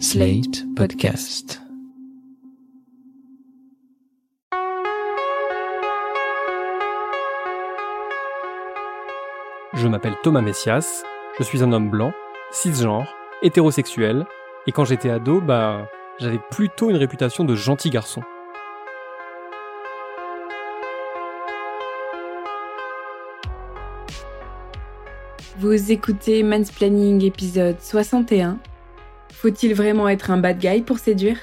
Slate Podcast. Je m'appelle Thomas Messias, je suis un homme blanc, cisgenre, hétérosexuel, et quand j'étais ado, bah, j'avais plutôt une réputation de gentil garçon. Vous écoutez Mansplaining épisode 61. Faut-il vraiment être un bad guy pour séduire?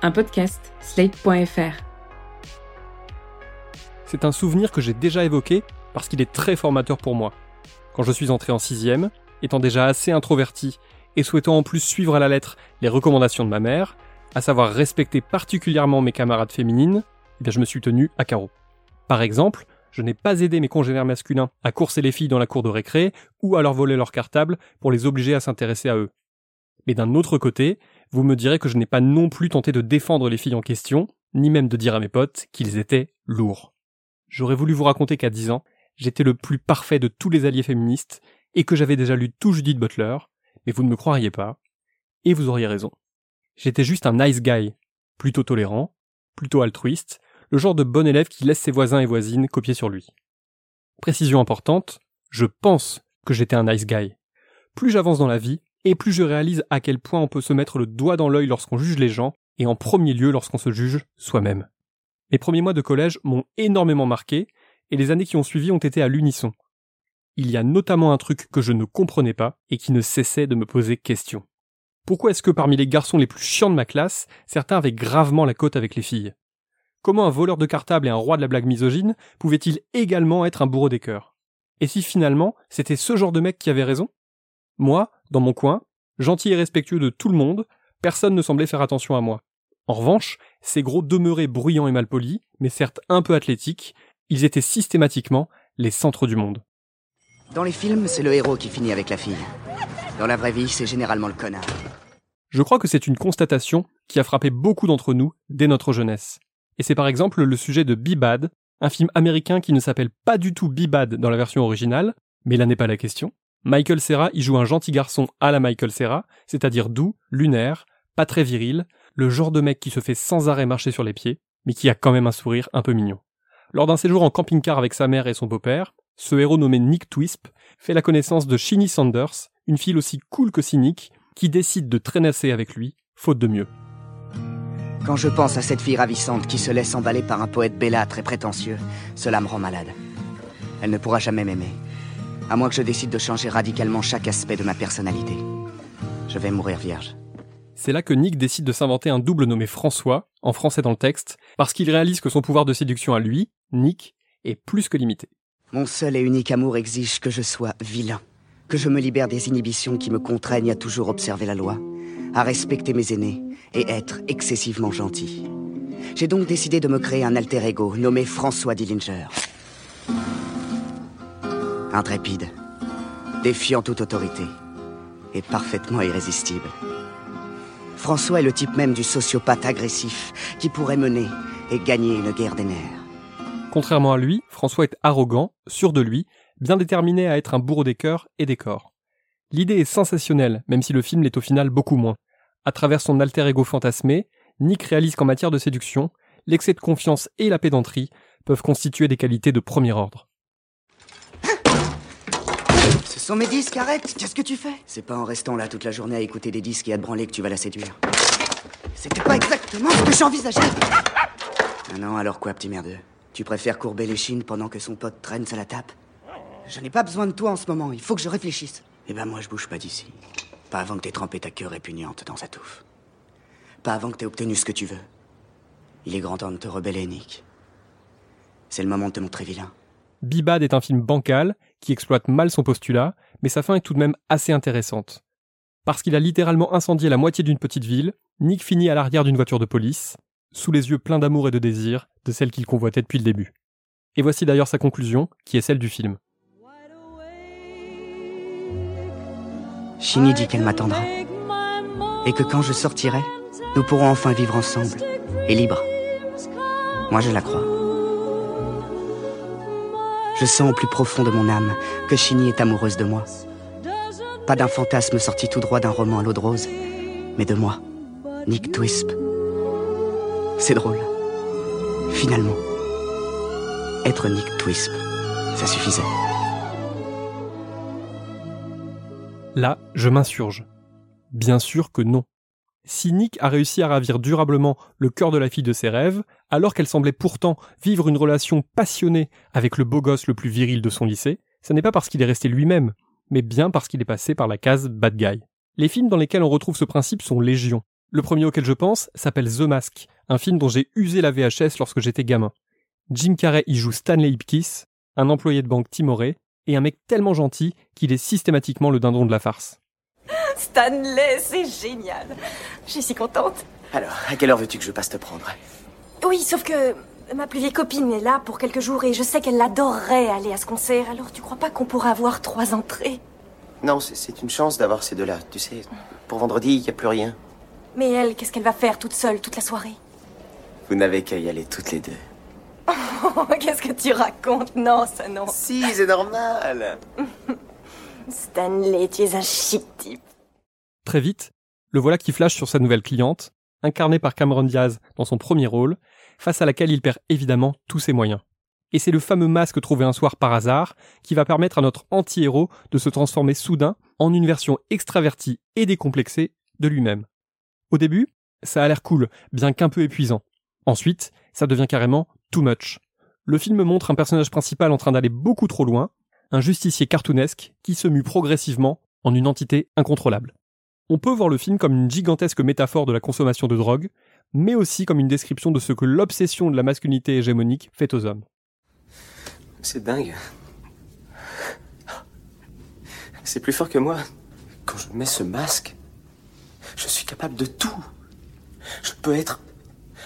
Un podcast, slate.fr. C'est un souvenir que j'ai déjà évoqué parce qu'il est très formateur pour moi. Quand je suis entré en sixième, étant déjà assez introverti et souhaitant en plus suivre à la lettre les recommandations de ma mère, à savoir respecter particulièrement mes camarades féminines, eh je me suis tenu à carreau. Par exemple, je n'ai pas aidé mes congénères masculins à courser les filles dans la cour de récré ou à leur voler leur cartable pour les obliger à s'intéresser à eux. Mais d'un autre côté, vous me direz que je n'ai pas non plus tenté de défendre les filles en question, ni même de dire à mes potes qu'ils étaient lourds. J'aurais voulu vous raconter qu'à 10 ans, j'étais le plus parfait de tous les alliés féministes et que j'avais déjà lu tout Judith Butler, mais vous ne me croiriez pas, et vous auriez raison. J'étais juste un nice guy, plutôt tolérant, plutôt altruiste, le genre de bon élève qui laisse ses voisins et voisines copier sur lui. Précision importante, je pense que j'étais un nice guy. Plus j'avance dans la vie, et plus je réalise à quel point on peut se mettre le doigt dans l'œil lorsqu'on juge les gens, et en premier lieu lorsqu'on se juge soi-même. Mes premiers mois de collège m'ont énormément marqué, et les années qui ont suivi ont été à l'unisson. Il y a notamment un truc que je ne comprenais pas et qui ne cessait de me poser question. Pourquoi est-ce que parmi les garçons les plus chiants de ma classe, certains avaient gravement la cote avec les filles? Comment un voleur de cartable et un roi de la blague misogyne pouvaient-ils également être un bourreau des cœurs? Et si finalement, c'était ce genre de mec qui avait raison? Moi, dans mon coin, gentil et respectueux de tout le monde, personne ne semblait faire attention à moi. En revanche, ces gros demeuraient bruyants et malpolis, mais certes un peu athlétiques, ils étaient systématiquement les centres du monde. Dans les films, c'est le héros qui finit avec la fille. Dans la vraie vie, c'est généralement le connard. Je crois que c'est une constatation qui a frappé beaucoup d'entre nous dès notre jeunesse. Et c'est par exemple le sujet de Be Bad, un film américain qui ne s'appelle pas du tout Be Bad dans la version originale, mais là n'est pas la question. Michael Serra y joue un gentil garçon à la Michael Serra, c'est-à-dire doux, lunaire, pas très viril, le genre de mec qui se fait sans arrêt marcher sur les pieds, mais qui a quand même un sourire un peu mignon. Lors d'un séjour en camping-car avec sa mère et son beau-père, ce héros nommé Nick Twisp fait la connaissance de Shinny Sanders, une fille aussi cool que cynique, qui décide de traînasser avec lui, faute de mieux. Quand je pense à cette fille ravissante qui se laisse emballer par un poète bellâtre et prétentieux, cela me rend malade. Elle ne pourra jamais m'aimer, à moins que je décide de changer radicalement chaque aspect de ma personnalité. Je vais mourir vierge. C'est là que Nick décide de s'inventer un double nommé François, en français dans le texte, parce qu'il réalise que son pouvoir de séduction à lui, Nick, est plus que limité. Mon seul et unique amour exige que je sois vilain, que je me libère des inhibitions qui me contraignent à toujours observer la loi, à respecter mes aînés et être excessivement gentil. J'ai donc décidé de me créer un alter ego nommé François Dillinger. Intrépide, défiant toute autorité et parfaitement irrésistible. François est le type même du sociopathe agressif qui pourrait mener et gagner une guerre des nerfs. Contrairement à lui, François est arrogant, sûr de lui, bien déterminé à être un bourreau des cœurs et des corps. L'idée est sensationnelle, même si le film l'est au final beaucoup moins. À travers son alter ego fantasmé, Nick réalise qu'en matière de séduction, l'excès de confiance et la pédanterie peuvent constituer des qualités de premier ordre. Sont mes disques, arrête Qu'est-ce que tu fais? C'est pas en restant là toute la journée à écouter des disques et à te branler que tu vas la séduire. C'était pas exactement ce que j'envisageais Ah non, alors quoi, petit merdeux? Tu préfères courber les chines pendant que son pote traîne, ça la tape? Je n'ai pas besoin de toi en ce moment, il faut que je réfléchisse. Eh ben moi, je bouge pas d'ici. Pas avant que t'aies trempé ta queue répugnante dans sa touffe. Pas avant que t'aies obtenu ce que tu veux. Il est grand temps de te rebeller, Nick. C'est le moment de te montrer vilain. Bibad est un film bancal qui exploite mal son postulat, mais sa fin est tout de même assez intéressante. Parce qu'il a littéralement incendié la moitié d'une petite ville, Nick finit à l'arrière d'une voiture de police, sous les yeux pleins d'amour et de désir de celle qu'il convoitait depuis le début. Et voici d'ailleurs sa conclusion, qui est celle du film. Chini dit qu'elle m'attendra. Et que quand je sortirai, nous pourrons enfin vivre ensemble, et libres. Moi, je la crois. Je sens au plus profond de mon âme que Chini est amoureuse de moi. Pas d'un fantasme sorti tout droit d'un roman à l'eau de rose, mais de moi, Nick Twisp. C'est drôle. Finalement, être Nick Twisp, ça suffisait. Là, je m'insurge. Bien sûr que non. Si Nick a réussi à ravir durablement le cœur de la fille de ses rêves, alors qu'elle semblait pourtant vivre une relation passionnée avec le beau gosse le plus viril de son lycée, ce n'est pas parce qu'il est resté lui-même, mais bien parce qu'il est passé par la case bad guy. Les films dans lesquels on retrouve ce principe sont légion. Le premier auquel je pense s'appelle The Mask, un film dont j'ai usé la VHS lorsque j'étais gamin. Jim Carrey y joue Stanley Ipkiss, un employé de banque timoré, et un mec tellement gentil qu'il est systématiquement le dindon de la farce. Stanley, c'est génial. Je suis si contente. Alors, à quelle heure veux-tu que je passe te prendre? Oui, sauf que ma plus vieille copine est là pour quelques jours et je sais qu'elle adorerait aller à ce concert. Alors tu crois pas qu'on pourra avoir trois entrées? Non, c'est- une chance d'avoir ces deux-là. Tu sais, pour vendredi, il n'y a plus rien. Mais elle, qu'est-ce qu'elle va faire toute seule toute la soirée? Vous n'avez qu'à y aller toutes les deux. Qu'est-ce que tu racontes? Non, ça non. Si, c'est normal. Stanley, tu es un chic type. Très vite, le voilà qui flash sur sa nouvelle cliente, incarnée par Cameron Diaz dans son premier rôle, face à laquelle il perd évidemment tous ses moyens. Et c'est le fameux masque trouvé un soir par hasard qui va permettre à notre anti-héros de se transformer soudain en une version extravertie et décomplexée de lui-même. Au début, ça a l'air cool, bien qu'un peu épuisant. Ensuite, ça devient carrément too much. Le film montre un personnage principal en train d'aller beaucoup trop loin, un justicier cartoonesque qui se mue progressivement en une entité incontrôlable. On peut voir le film comme une gigantesque métaphore de la consommation de drogue, mais aussi comme une description de ce que l'obsession de la masculinité hégémonique fait aux hommes. C'est dingue. C'est plus fort que moi. Quand je mets ce masque, je suis capable de tout. Je peux être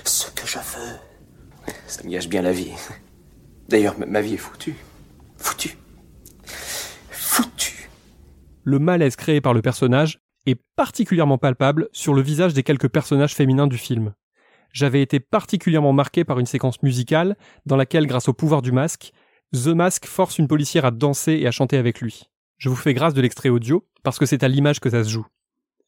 ce que je veux. Ça me gâche bien la vie. D'ailleurs, ma- vie est foutue. Foutue. Foutue. Le malaise créé par le personnage est particulièrement palpable sur le visage des quelques personnages féminins du film. J'avais été particulièrement marqué par une séquence musicale dans laquelle, grâce au pouvoir du masque, The Mask force une policière à danser et à chanter avec lui. Je vous fais grâce de l'extrait audio parce que c'est à l'image que ça se joue.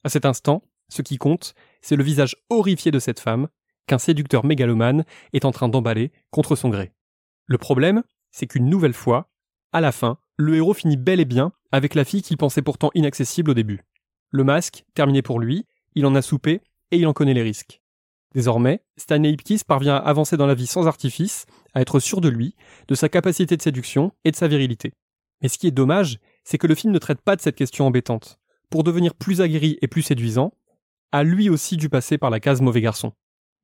À cet instant, ce qui compte, c'est le visage horrifié de cette femme qu'un séducteur mégalomane est en train d'emballer contre son gré. Le problème, c'est qu'une nouvelle fois, à la fin, le héros finit bel et bien avec la fille qu'il pensait pourtant inaccessible au début. Le masque, terminé pour lui, il en a soupé et il en connaît les risques. Désormais, Stanley Ipkiss parvient à avancer dans la vie sans artifice, à être sûr de lui, de sa capacité de séduction et de sa virilité. Mais ce qui est dommage, c'est que le film ne traite pas de cette question embêtante. Pour devenir plus aguerri et plus séduisant, a lui aussi dû passer par la case mauvais garçon.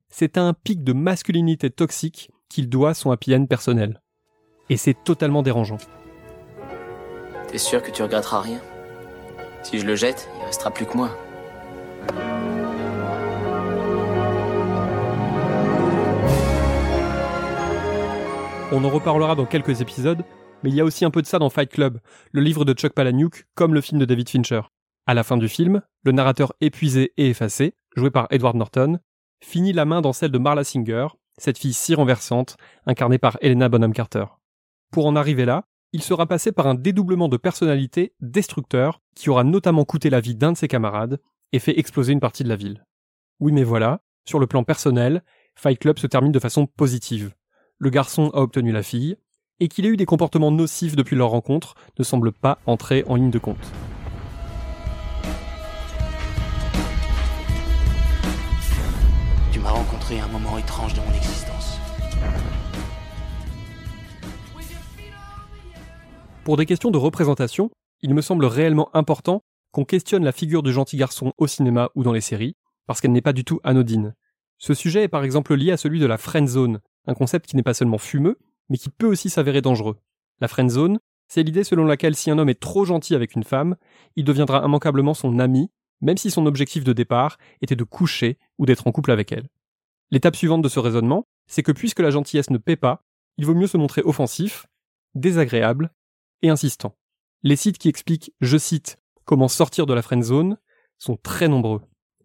C'est à un pic de masculinité toxique qu'il doit son happy end personnel. Et c'est totalement dérangeant. T'es sûr que tu regretteras rien? Si je le jette, il restera plus que moi. On en reparlera dans quelques épisodes, mais il y a aussi un peu de ça dans Fight Club, le livre de Chuck Palahniuk, comme le film de David Fincher. À la fin du film, le narrateur épuisé et effacé, joué par Edward Norton, finit la main dans celle de Marla Singer, cette fille si renversante, incarnée par Helena Bonham Carter. Pour en arriver là, il sera passé par un dédoublement de personnalité destructeur qui aura notamment coûté la vie d'un de ses camarades et fait exploser une partie de la ville. Oui mais voilà, sur le plan personnel, Fight Club se termine de façon positive. Le garçon a obtenu la fille, et qu'il ait eu des comportements nocifs depuis leur rencontre ne semble pas entrer en ligne de compte. Tu m'as rencontré à un moment étrange de mon existence. Pour des questions de représentation, il me semble réellement important qu'on questionne la figure du gentil garçon au cinéma ou dans les séries, parce qu'elle n'est pas du tout anodine. Ce sujet est par exemple lié à celui de la friend zone, un concept qui n'est pas seulement fumeux, mais qui peut aussi s'avérer dangereux. La friend zone, c'est l'idée selon laquelle si un homme est trop gentil avec une femme, il deviendra immanquablement son ami, même si son objectif de départ était de coucher ou d'être en couple avec elle. L'étape suivante de ce raisonnement, c'est que puisque la gentillesse ne paie pas, il vaut mieux se montrer offensif, désagréable et insistant. Les sites qui expliquent, je cite, comment sortir de la friend zone sont très nombreux.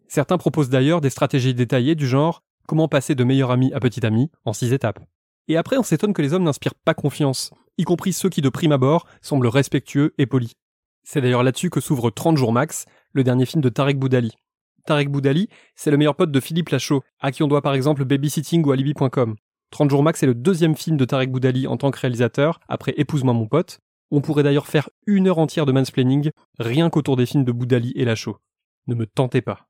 Certains proposent d'ailleurs des stratégies détaillées du genre comment passer de meilleur ami à petit ami en six étapes. Et après, on s'étonne que les hommes n'inspirent pas confiance, y compris ceux qui de prime abord semblent respectueux et polis. C'est d'ailleurs là-dessus que s'ouvre 30 jours max, le dernier film de Tarek Boudali. Tarek Boudali, c'est le meilleur pote de Philippe Lachaud, à qui on doit par exemple Babysitting ou Alibi.com. 30 jours max est le deuxième film de Tarek Boudali en tant que réalisateur, après Épouse-moi mon pote. On pourrait d'ailleurs faire une heure entière de mansplaining, rien qu'autour des films de Boudali et Lachaud. Ne me tentez pas.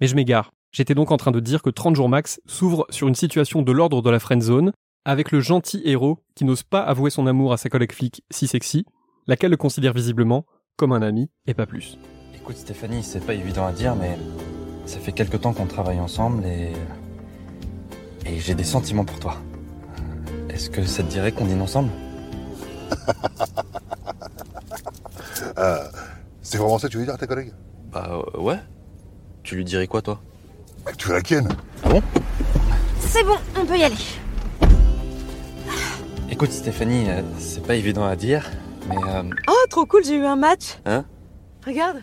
Mais je m'égare. J'étais donc en train de dire que 30 jours max s'ouvre sur une situation de l'ordre de la friend zone, avec le gentil héros qui n'ose pas avouer son amour à sa collègue flic si sexy, laquelle le considère visiblement comme un ami et pas plus. Écoute Stéphanie, c'est pas évident à dire, mais ça fait quelque temps qu'on travaille ensemble et. Et j'ai des sentiments pour toi. Est-ce que ça te dirait qu'on dîne ensemble? Euh, c'est vraiment ça que tu veux dire à ta collègue? Bah euh, ouais. Tu lui dirais quoi toi? Bah, Tu veux la ken C'est bon, on peut y aller. Écoute Stéphanie, euh, c'est pas évident à dire, mais euh, Oh, trop cool, j'ai eu un match. Hein? Regarde.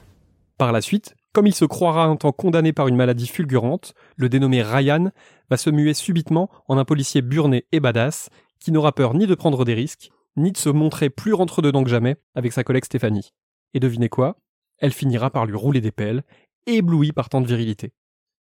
Par la suite, comme il se croira un temps condamné par une maladie fulgurante, le dénommé Ryan va se muer subitement en un policier burné et badass qui n'aura peur ni de prendre des risques, ni de se montrer plus rentre-dedans que jamais avec sa collègue Stéphanie. Et devinez quoi? Elle finira par lui rouler des pelles, éblouie par tant de virilité.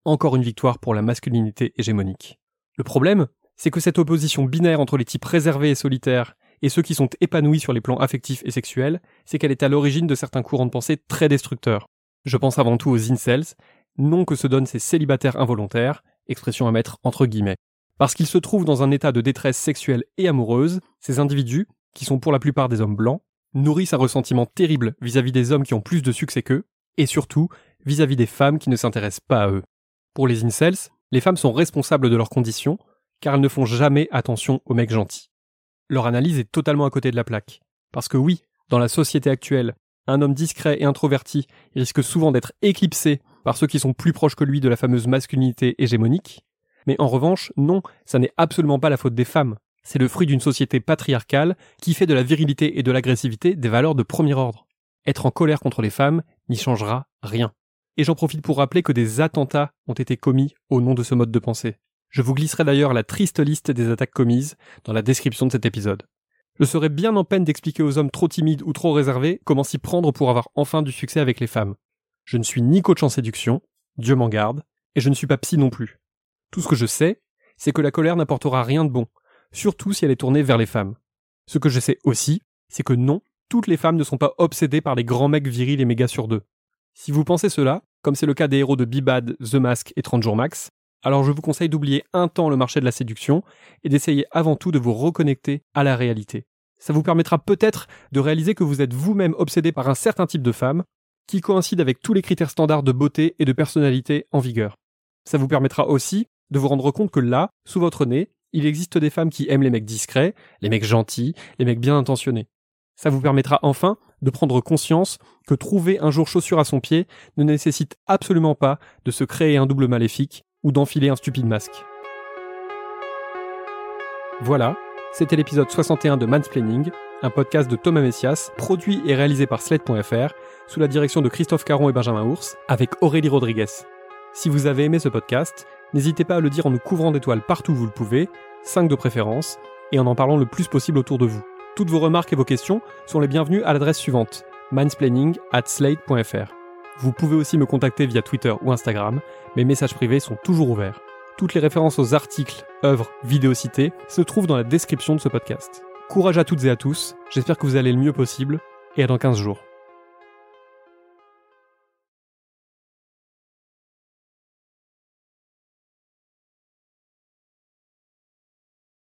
Encore une victoire pour la masculinité hégémonique. Le problème, c'est que cette opposition binaire entre les types réservés et solitaires et ceux qui sont épanouis sur les plans affectifs et sexuels, c'est qu'elle est à l'origine de certains courants de pensée très destructeurs. Je pense avant tout aux incels, nom que se donnent ces célibataires involontaires, expression à mettre entre guillemets. Parce qu'ils se trouvent dans un état de détresse sexuelle et amoureuse, ces individus, qui sont pour la plupart des hommes blancs, nourrissent un ressentiment terrible vis-à-vis des hommes qui ont plus de succès qu'eux, et surtout vis-à-vis des femmes qui ne s'intéressent pas à eux. Pour les incels, les femmes sont responsables de leurs conditions, car elles ne font jamais attention aux mecs gentils. Leur analyse est totalement à côté de la plaque. Parce que oui, dans la société actuelle, un homme discret et introverti risque souvent d'être éclipsé par ceux qui sont plus proches que lui de la fameuse masculinité hégémonique. Mais en revanche, non, ça n'est absolument pas la faute des femmes. C'est le fruit d'une société patriarcale qui fait de la virilité et de l'agressivité des valeurs de premier ordre. Être en colère contre les femmes n'y changera rien. Et j'en profite pour rappeler que des attentats ont été commis au nom de ce mode de pensée. Je vous glisserai d'ailleurs la triste liste des attaques commises dans la description de cet épisode. Je serais bien en peine d'expliquer aux hommes trop timides ou trop réservés comment s'y prendre pour avoir enfin du succès avec les femmes. Je ne suis ni coach en séduction, Dieu m'en garde, et je ne suis pas psy non plus. Tout ce que je sais, c'est que la colère n'apportera rien de bon, surtout si elle est tournée vers les femmes. Ce que je sais aussi, c'est que non, toutes les femmes ne sont pas obsédées par les grands mecs virils et méga sur deux. Si vous pensez cela, comme c'est le cas des héros de Bibad, The Mask et 30 jours max, alors je vous conseille d'oublier un temps le marché de la séduction et d'essayer avant tout de vous reconnecter à la réalité. Ça vous permettra peut-être de réaliser que vous êtes vous-même obsédé par un certain type de femme qui coïncide avec tous les critères standards de beauté et de personnalité en vigueur. Ça vous permettra aussi de vous rendre compte que là, sous votre nez, il existe des femmes qui aiment les mecs discrets, les mecs gentils, les mecs bien intentionnés. Ça vous permettra enfin de prendre conscience que trouver un jour chaussure à son pied ne nécessite absolument pas de se créer un double maléfique ou d'enfiler un stupide masque. Voilà, c'était l'épisode 61 de Mansplaining, un podcast de Thomas Messias, produit et réalisé par Sled.fr, sous la direction de Christophe Caron et Benjamin Ours, avec Aurélie Rodriguez. Si vous avez aimé ce podcast, n'hésitez pas à le dire en nous couvrant d'étoiles partout où vous le pouvez, 5 de préférence, et en en parlant le plus possible autour de vous. Toutes vos remarques et vos questions sont les bienvenues à l'adresse suivante mansplaining at slate.fr. Vous pouvez aussi me contacter via Twitter ou Instagram, mes messages privés sont toujours ouverts. Toutes les références aux articles, œuvres, vidéos citées se trouvent dans la description de ce podcast. Courage à toutes et à tous, j'espère que vous allez le mieux possible, et à dans 15 jours.